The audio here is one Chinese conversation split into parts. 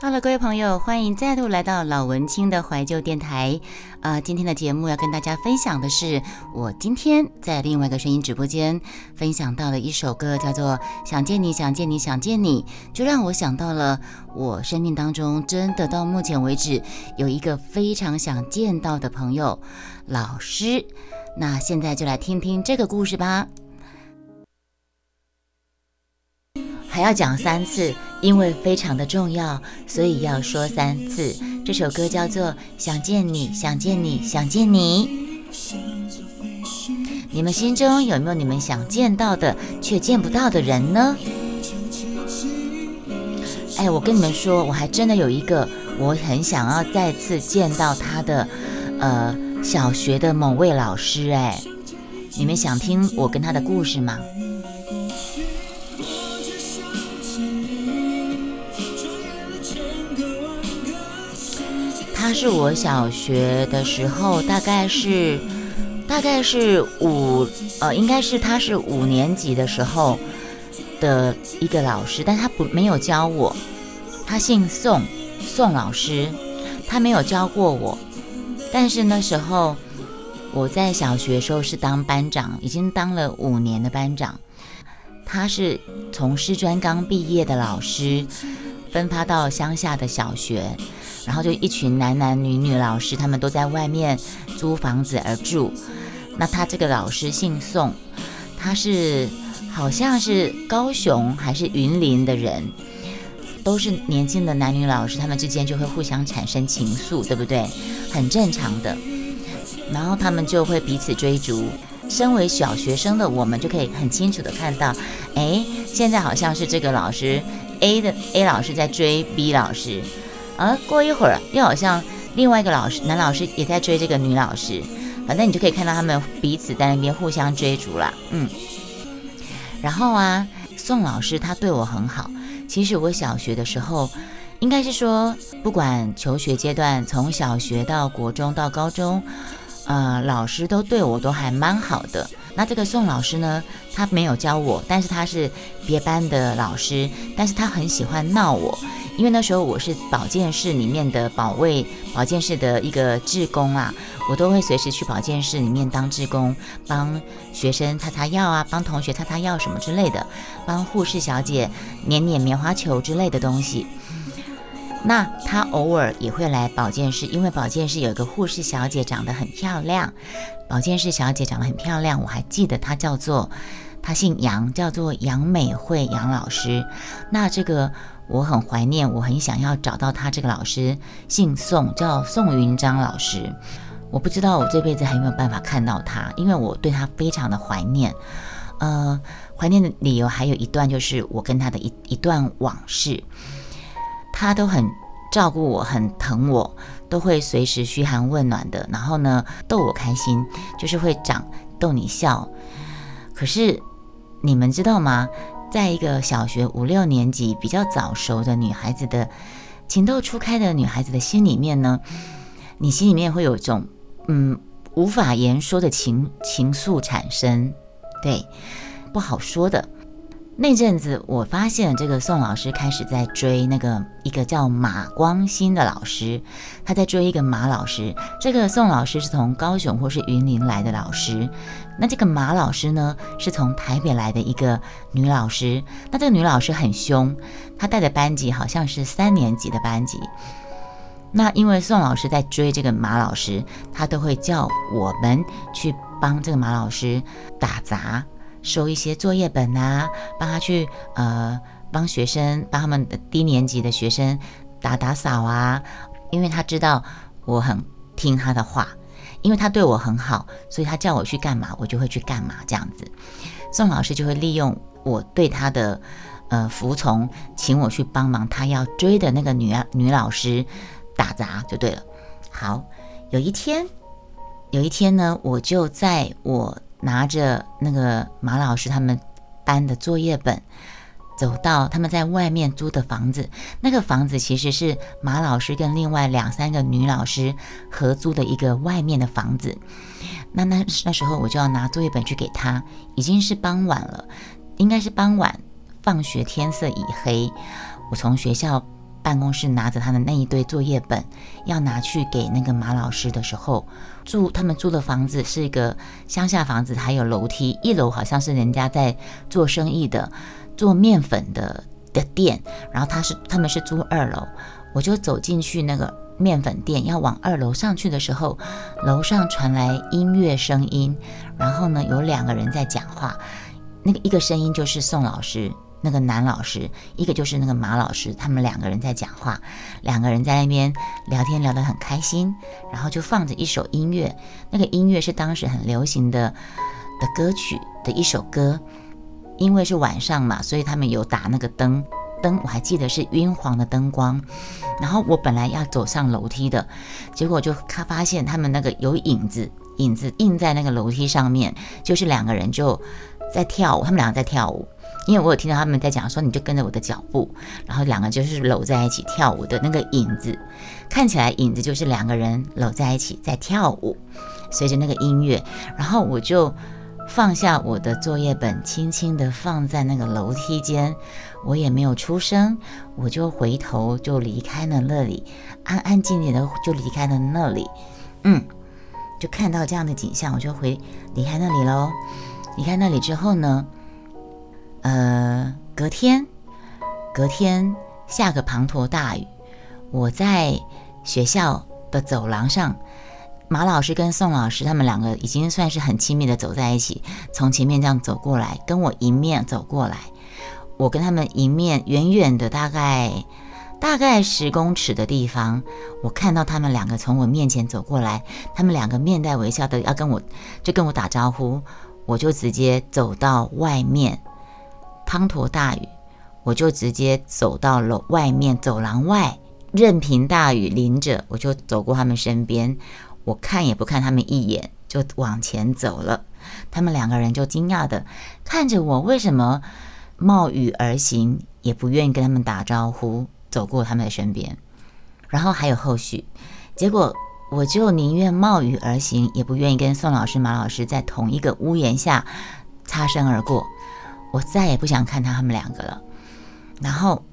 Hello，各位朋友，欢迎再度来到老文青的怀旧电台。啊，今天的节目要跟大家分享的是，我今天在另外一个声音直播间分享到了一首歌，叫做《想见你，想见你，想见你》，就让我想到了我生命当中真的到目前为止有一个非常想见到的朋友——老师。那现在就来听听这个故事吧。还要讲三次，因为非常的重要，所以要说三次。这首歌叫做《想见你，想见你，想见你》。你们心中有没有你们想见到的却见不到的人呢？哎，我跟你们说，我还真的有一个，我很想要再次见到他的，呃，小学的某位老师。哎，你们想听我跟他的故事吗？他是我小学的时候，大概是，大概是五，呃，应该是他是五年级的时候的一个老师，但他不没有教我，他姓宋，宋老师，他没有教过我，但是那时候我在小学时候是当班长，已经当了五年的班长，他是从师专刚毕业的老师，分发到乡下的小学。然后就一群男男女女老师，他们都在外面租房子而住。那他这个老师姓宋，他是好像是高雄还是云林的人，都是年轻的男女老师，他们之间就会互相产生情愫，对不对？很正常的。然后他们就会彼此追逐。身为小学生的我们就可以很清楚的看到，哎，现在好像是这个老师 A 的 A 老师在追 B 老师。而过一会儿，又好像另外一个老师，男老师也在追这个女老师，反正你就可以看到他们彼此在那边互相追逐了。嗯，然后啊，宋老师他对我很好。其实我小学的时候，应该是说，不管求学阶段，从小学到国中到高中，呃，老师都对我都还蛮好的。那这个宋老师呢，他没有教我，但是他是别班的老师，但是他很喜欢闹我。因为那时候我是保健室里面的保卫，保健室的一个志工啊，我都会随时去保健室里面当志工，帮学生擦擦药啊，帮同学擦擦药什么之类的，帮护士小姐捻捻棉花球之类的东西。那他偶尔也会来保健室，因为保健室有一个护士小姐长得很漂亮，保健室小姐长得很漂亮，我还记得她叫做，她姓杨，叫做杨美惠杨老师。那这个。我很怀念，我很想要找到她这个老师，姓宋，叫宋云章老师。我不知道我这辈子还有没有办法看到她，因为我对她非常的怀念。呃，怀念的理由还有一段，就是我跟她的一一段往事。他都很照顾我，很疼我，都会随时嘘寒问暖的，然后呢逗我开心，就是会长逗你笑。可是你们知道吗？在一个小学五六年级比较早熟的女孩子的情窦初开的女孩子的心里面呢，你心里面会有一种嗯无法言说的情情愫产生，对，不好说的。那阵子，我发现这个宋老师开始在追那个一个叫马光新的老师，他在追一个马老师。这个宋老师是从高雄或是云林来的老师，那这个马老师呢，是从台北来的一个女老师。那这个女老师很凶，她带的班级好像是三年级的班级。那因为宋老师在追这个马老师，他都会叫我们去帮这个马老师打杂。收一些作业本啊，帮他去呃帮学生帮他们的低年级的学生打打扫啊，因为他知道我很听他的话，因为他对我很好，所以他叫我去干嘛，我就会去干嘛这样子。宋老师就会利用我对他的呃服从，请我去帮忙他要追的那个女女老师打杂就对了。好，有一天，有一天呢，我就在我。拿着那个马老师他们班的作业本，走到他们在外面租的房子。那个房子其实是马老师跟另外两三个女老师合租的一个外面的房子。那那那时候我就要拿作业本去给他，已经是傍晚了，应该是傍晚，放学天色已黑。我从学校办公室拿着他的那一堆作业本，要拿去给那个马老师的时候，住他们租的房子是一个乡下房子，还有楼梯，一楼好像是人家在做生意的，做面粉的的店，然后他是他们是租二楼，我就走进去那个面粉店，要往二楼上去的时候，楼上传来音乐声音，然后呢有两个人在讲话，那个一个声音就是宋老师。那个男老师，一个就是那个马老师，他们两个人在讲话，两个人在那边聊天，聊得很开心。然后就放着一首音乐，那个音乐是当时很流行的的歌曲的一首歌。因为是晚上嘛，所以他们有打那个灯，灯我还记得是晕黄的灯光。然后我本来要走上楼梯的，结果就看发现他们那个有影子，影子印在那个楼梯上面，就是两个人就在跳舞，他们两个在跳舞。因为我有听到他们在讲说，你就跟着我的脚步，然后两个就是搂在一起跳舞的那个影子，看起来影子就是两个人搂在一起在跳舞，随着那个音乐，然后我就放下我的作业本，轻轻地放在那个楼梯间，我也没有出声，我就回头就离开了那里，安安静静的就离开了那里，嗯，就看到这样的景象，我就回离开那里喽。离开那里之后呢？呃，隔天，隔天下个滂沱大雨，我在学校的走廊上，马老师跟宋老师他们两个已经算是很亲密的走在一起，从前面这样走过来，跟我迎面走过来，我跟他们迎面远远的大概大概十公尺的地方，我看到他们两个从我面前走过来，他们两个面带微笑的要跟我就跟我打招呼，我就直接走到外面。滂沱大雨，我就直接走到了外面走廊外，任凭大雨淋着，我就走过他们身边，我看也不看他们一眼，就往前走了。他们两个人就惊讶的看着我，为什么冒雨而行，也不愿意跟他们打招呼，走过他们的身边。然后还有后续，结果我就宁愿冒雨而行，也不愿意跟宋老师、马老师在同一个屋檐下擦身而过。我再也不想看到他们两个了。然后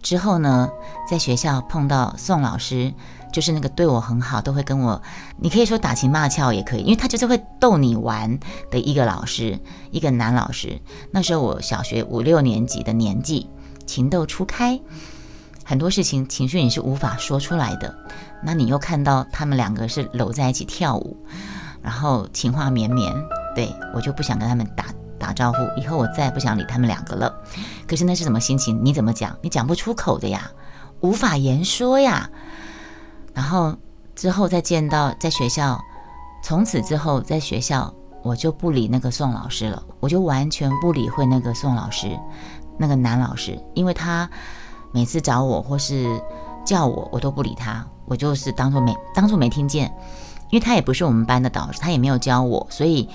之后呢，在学校碰到宋老师，就是那个对我很好，都会跟我，你可以说打情骂俏也可以，因为他就是会逗你玩的一个老师，一个男老师。那时候我小学五六年级的年纪，情窦初开，很多事情情绪你是无法说出来的。那你又看到他们两个是搂在一起跳舞，然后情话绵绵，对我就不想跟他们打。打招呼，以后我再也不想理他们两个了。可是那是什么心情？你怎么讲？你讲不出口的呀，无法言说呀。然后之后再见到在学校，从此之后在学校我就不理那个宋老师了，我就完全不理会那个宋老师，那个男老师，因为他每次找我或是叫我，我都不理他，我就是当做没当做没听见，因为他也不是我们班的导师，他也没有教我，所以。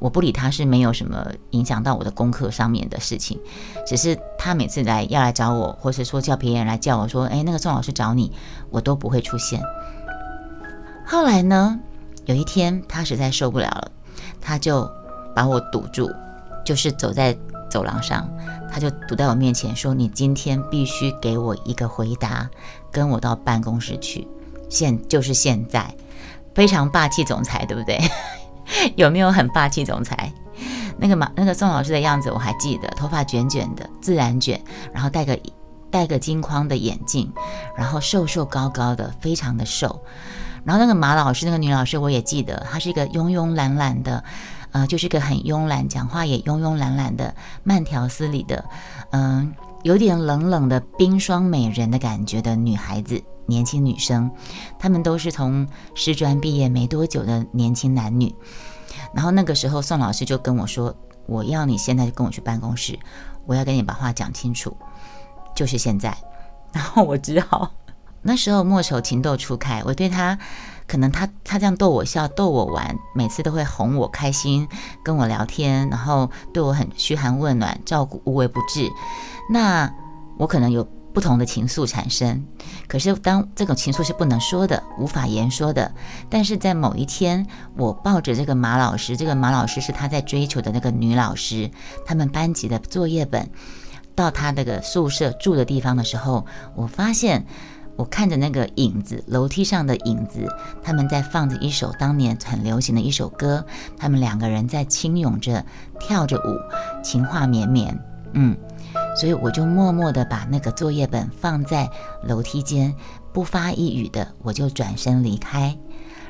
我不理他是没有什么影响到我的功课上面的事情，只是他每次来要来找我，或是说叫别人来叫我说，哎，那个宋老师找你，我都不会出现。后来呢，有一天他实在受不了了，他就把我堵住，就是走在走廊上，他就堵在我面前说：“你今天必须给我一个回答，跟我到办公室去，现就是现在，非常霸气总裁，对不对？” 有没有很霸气总裁？那个马那个宋老师的样子我还记得，头发卷卷的，自然卷，然后戴个戴个金框的眼镜，然后瘦瘦高高的，非常的瘦。然后那个马老师，那个女老师我也记得，她是一个慵慵懒懒的，呃，就是个很慵懒，讲话也慵慵懒懒的，慢条斯理的，嗯，有点冷冷的冰霜美人的感觉的女孩子。年轻女生，她们都是从师专毕业没多久的年轻男女。然后那个时候，宋老师就跟我说：“我要你现在就跟我去办公室，我要跟你把话讲清楚，就是现在。”然后我只好，那时候莫愁情窦初开，我对他，可能他他这样逗我笑、逗我玩，每次都会哄我开心，跟我聊天，然后对我很嘘寒问暖，照顾无微不至。那我可能有。不同的情愫产生，可是当这种情愫是不能说的、无法言说的。但是在某一天，我抱着这个马老师，这个马老师是他在追求的那个女老师，他们班级的作业本，到他那个宿舍住的地方的时候，我发现我看着那个影子，楼梯上的影子，他们在放着一首当年很流行的一首歌，他们两个人在轻拥着跳着舞，情话绵绵，嗯，所以我就默默地把那个作业本放在楼梯间，不发一语的，我就转身离开。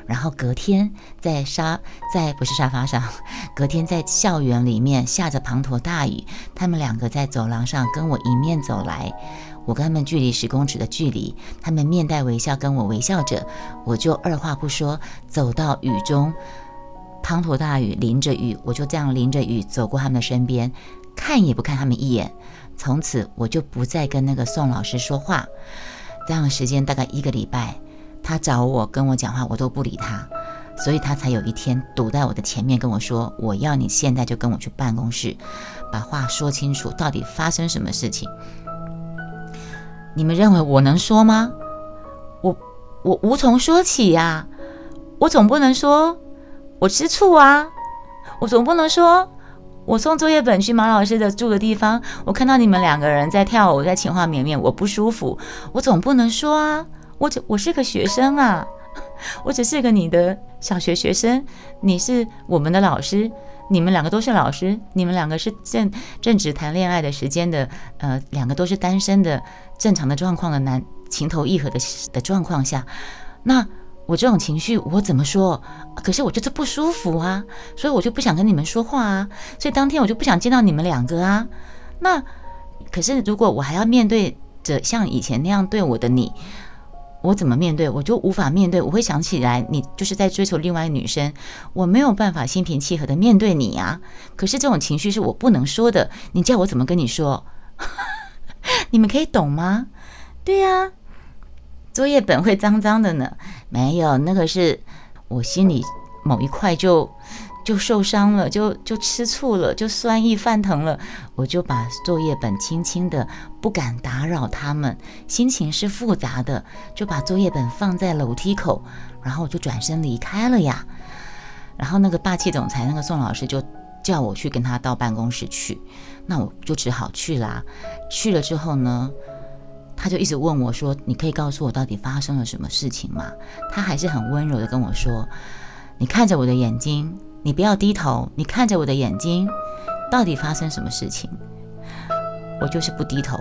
然后隔天在沙在不是沙发上，隔天在校园里面下着滂沱大雨，他们两个在走廊上跟我迎面走来，我跟他们距离十公尺的距离，他们面带微笑跟我微笑着，我就二话不说走到雨中，滂沱大雨淋着雨，我就这样淋着雨走过他们的身边，看也不看他们一眼，从此我就不再跟那个宋老师说话，这样的时间大概一个礼拜。他找我跟我讲话，我都不理他，所以他才有一天堵在我的前面跟我说：“我要你现在就跟我去办公室，把话说清楚，到底发生什么事情？”你们认为我能说吗？我我无从说起呀，我总不能说我吃醋啊，我总不能说我送作业本去马老师的住的地方，我看到你们两个人在跳舞，在情话绵绵，我不舒服，我总不能说啊。我只我是个学生啊，我只是个你的小学学生，你是我们的老师，你们两个都是老师，你们两个是正正值谈恋爱的时间的，呃，两个都是单身的正常的状况的男情投意合的的状况下，那我这种情绪我怎么说？可是我就是不舒服啊，所以我就不想跟你们说话啊，所以当天我就不想见到你们两个啊。那可是如果我还要面对着像以前那样对我的你。我怎么面对？我就无法面对。我会想起来，你就是在追求另外女生，我没有办法心平气和的面对你啊。可是这种情绪是我不能说的，你叫我怎么跟你说？你们可以懂吗？对呀，作业本会脏脏的呢。没有，那个是我心里某一块就。就受伤了，就就吃醋了，就酸意泛腾了。我就把作业本轻轻的，不敢打扰他们，心情是复杂的，就把作业本放在楼梯口，然后我就转身离开了呀。然后那个霸气总裁，那个宋老师就叫我去跟他到办公室去，那我就只好去啦。去了之后呢，他就一直问我说：“你可以告诉我到底发生了什么事情吗？”他还是很温柔的跟我说：“你看着我的眼睛。”你不要低头，你看着我的眼睛，到底发生什么事情？我就是不低头，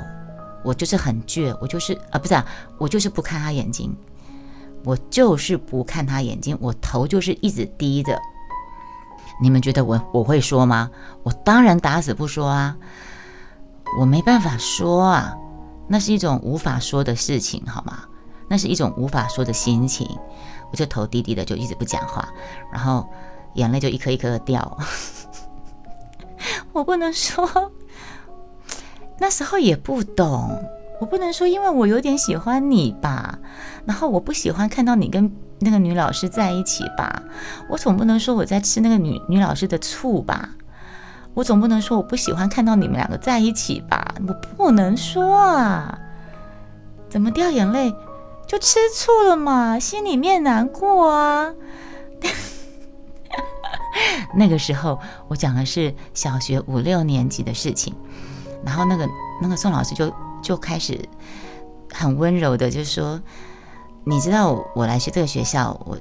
我就是很倔，我就是啊，不是啊，我就是不看他眼睛，我就是不看他眼睛，我头就是一直低着。你们觉得我我会说吗？我当然打死不说啊，我没办法说啊，那是一种无法说的事情，好吗？那是一种无法说的心情，我就头低低的，就一直不讲话，然后。眼泪就一颗一颗的掉，我不能说，那时候也不懂，我不能说，因为我有点喜欢你吧，然后我不喜欢看到你跟那个女老师在一起吧，我总不能说我在吃那个女女老师的醋吧，我总不能说我不喜欢看到你们两个在一起吧，我不能说啊，怎么掉眼泪就吃醋了嘛，心里面难过啊。那个时候我讲的是小学五六年级的事情，然后那个那个宋老师就就开始很温柔的就说：“你知道我来学这个学校，我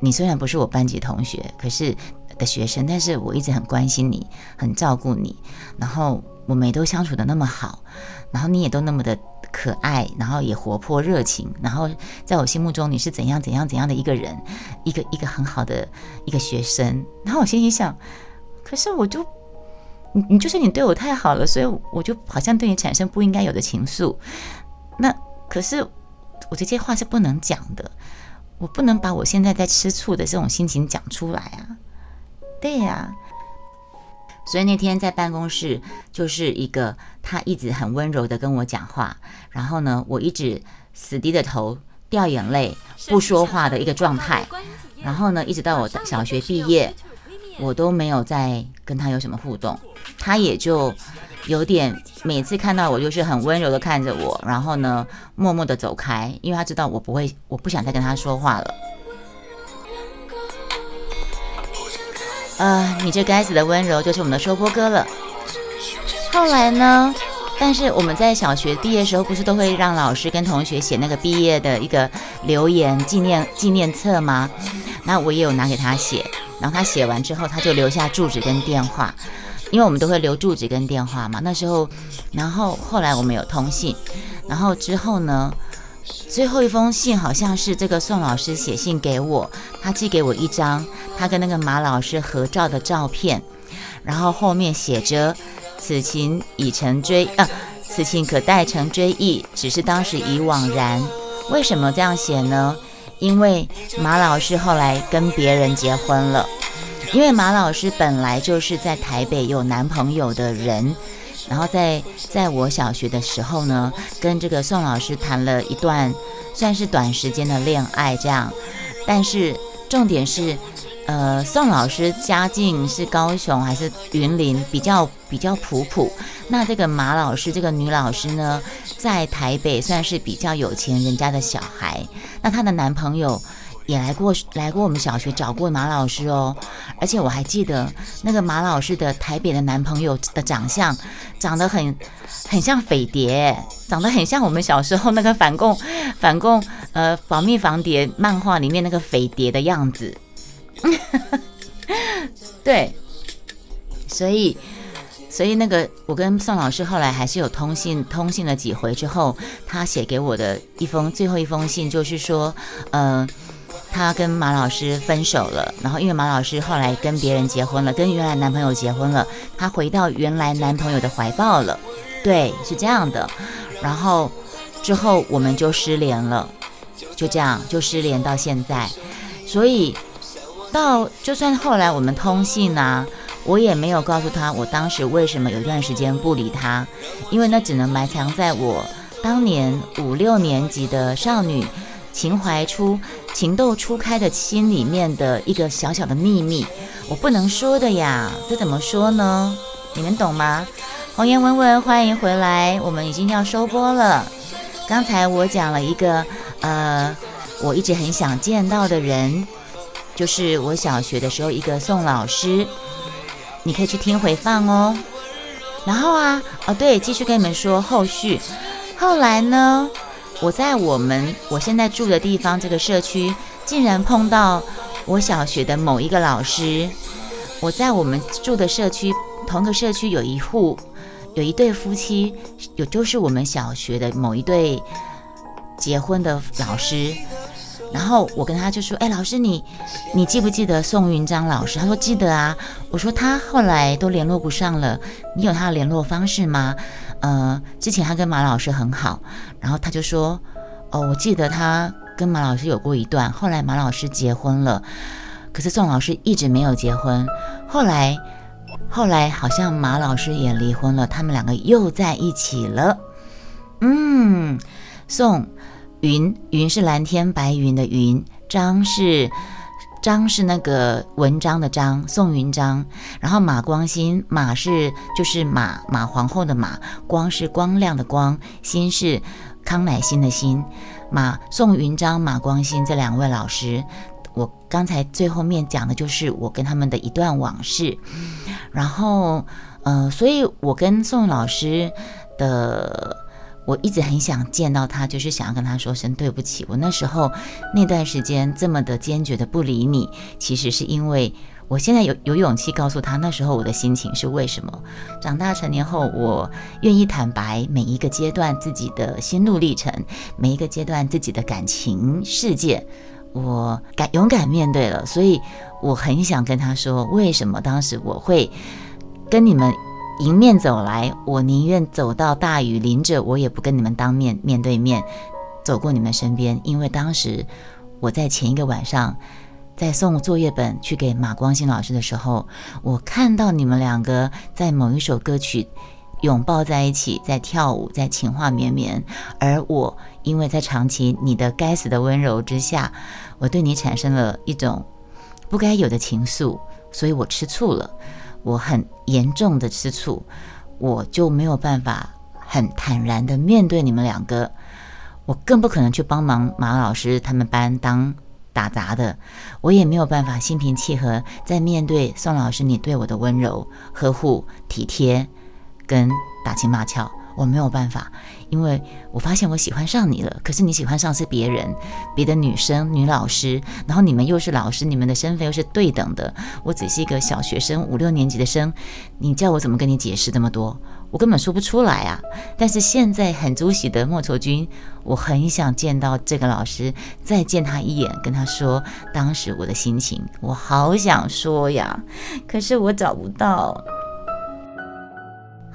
你虽然不是我班级同学，可是的学生，但是我一直很关心你，很照顾你，然后我们也都相处的那么好，然后你也都那么的。”可爱，然后也活泼热情，然后在我心目中你是怎样怎样怎样的一个人，一个一个很好的一个学生。然后我心里想，可是我就你你就是你对我太好了，所以我就好像对你产生不应该有的情愫。那可是我这些话是不能讲的，我不能把我现在在吃醋的这种心情讲出来啊。对呀。所以那天在办公室，就是一个他一直很温柔的跟我讲话，然后呢，我一直死低着头掉眼泪不说话的一个状态，然后呢，一直到我小学毕业，我都没有再跟他有什么互动，他也就有点每次看到我就是很温柔的看着我，然后呢，默默的走开，因为他知道我不会，我不想再跟他说话了。啊，你这该死的温柔就是我们的收播哥了。后来呢，但是我们在小学毕业的时候，不是都会让老师跟同学写那个毕业的一个留言纪念纪念册吗？那我也有拿给他写，然后他写完之后，他就留下住址跟电话，因为我们都会留住址跟电话嘛。那时候，然后后来我们有通信，然后之后呢，最后一封信好像是这个宋老师写信给我，他寄给我一张他跟那个马老师合照的照片，然后后面写着。此情已成追啊，此情可待成追忆，只是当时已惘然。为什么这样写呢？因为马老师后来跟别人结婚了。因为马老师本来就是在台北有男朋友的人，然后在在我小学的时候呢，跟这个宋老师谈了一段算是短时间的恋爱，这样。但是重点是。呃，宋老师家境是高雄还是云林？比较比较普普。那这个马老师这个女老师呢，在台北算是比较有钱人家的小孩。那她的男朋友也来过来过我们小学找过马老师哦。而且我还记得那个马老师的台北的男朋友的长相，长得很很像匪谍，长得很像我们小时候那个反共反共呃保密防谍漫画里面那个匪谍的样子。对，所以，所以那个我跟宋老师后来还是有通信，通信了几回之后，他写给我的一封最后一封信就是说，呃，她跟马老师分手了，然后因为马老师后来跟别人结婚了，跟原来男朋友结婚了，她回到原来男朋友的怀抱了，对，是这样的，然后之后我们就失联了，就这样就失联到现在，所以。到就算后来我们通信呐，我也没有告诉他我当时为什么有一段时间不理他，因为那只能埋藏在我当年五六年级的少女情怀初情窦初开的心里面的一个小小的秘密，我不能说的呀。这怎么说呢？你们懂吗？红颜文文，欢迎回来，我们已经要收播了。刚才我讲了一个呃，我一直很想见到的人。就是我小学的时候一个宋老师，你可以去听回放哦。然后啊，哦对，继续跟你们说后续。后来呢，我在我们我现在住的地方这个社区，竟然碰到我小学的某一个老师。我在我们住的社区，同个社区有一户有一对夫妻，有就是我们小学的某一对结婚的老师。然后我跟他就说：“哎，老师，你你记不记得宋云章老师？”他说：“记得啊。”我说：“他后来都联络不上了，你有他的联络方式吗？”呃，之前他跟马老师很好，然后他就说：“哦，我记得他跟马老师有过一段，后来马老师结婚了，可是宋老师一直没有结婚。后来，后来好像马老师也离婚了，他们两个又在一起了。嗯，宋。”云云是蓝天白云的云，张是章是那个文章的章，宋云章。然后马光新，马是就是马马皇后的马，光是光亮的光，新是康乃馨的馨。马宋云章、马光新这两位老师，我刚才最后面讲的就是我跟他们的一段往事。然后呃，所以我跟宋老师的。我一直很想见到他，就是想要跟他说声对不起。我那时候那段时间这么的坚决的不理你，其实是因为我现在有有勇气告诉他，那时候我的心情是为什么。长大成年后，我愿意坦白每一个阶段自己的心路历程，每一个阶段自己的感情世界，我敢勇敢面对了。所以我很想跟他说，为什么当时我会跟你们。迎面走来，我宁愿走到大雨淋着，我也不跟你们当面面对面走过你们身边，因为当时我在前一个晚上在送作业本去给马光新老师的时候，我看到你们两个在某一首歌曲拥抱在一起，在跳舞，在情话绵绵，而我因为在长期你的该死的温柔之下，我对你产生了一种不该有的情愫，所以我吃醋了。我很严重的吃醋，我就没有办法很坦然的面对你们两个，我更不可能去帮忙马老师他们班当打杂的，我也没有办法心平气和在面对宋老师你对我的温柔、呵护、体贴跟打情骂俏，我没有办法，因为我发现我喜欢上你了，可是你喜欢上是别人，别的女生、女老师，然后你们又是老师，你们的身份又是对等的，我只是一个小学生，五六年级的生，你叫我怎么跟你解释这么多？我根本说不出来啊！但是现在很出喜的莫愁君，我很想见到这个老师，再见他一眼，跟他说当时我的心情，我好想说呀，可是我找不到。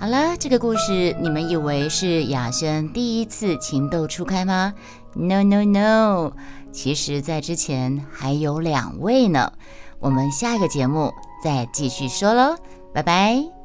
好了，这个故事你们以为是雅轩第一次情窦初开吗？No No No，其实，在之前还有两位呢。我们下一个节目再继续说喽，拜拜。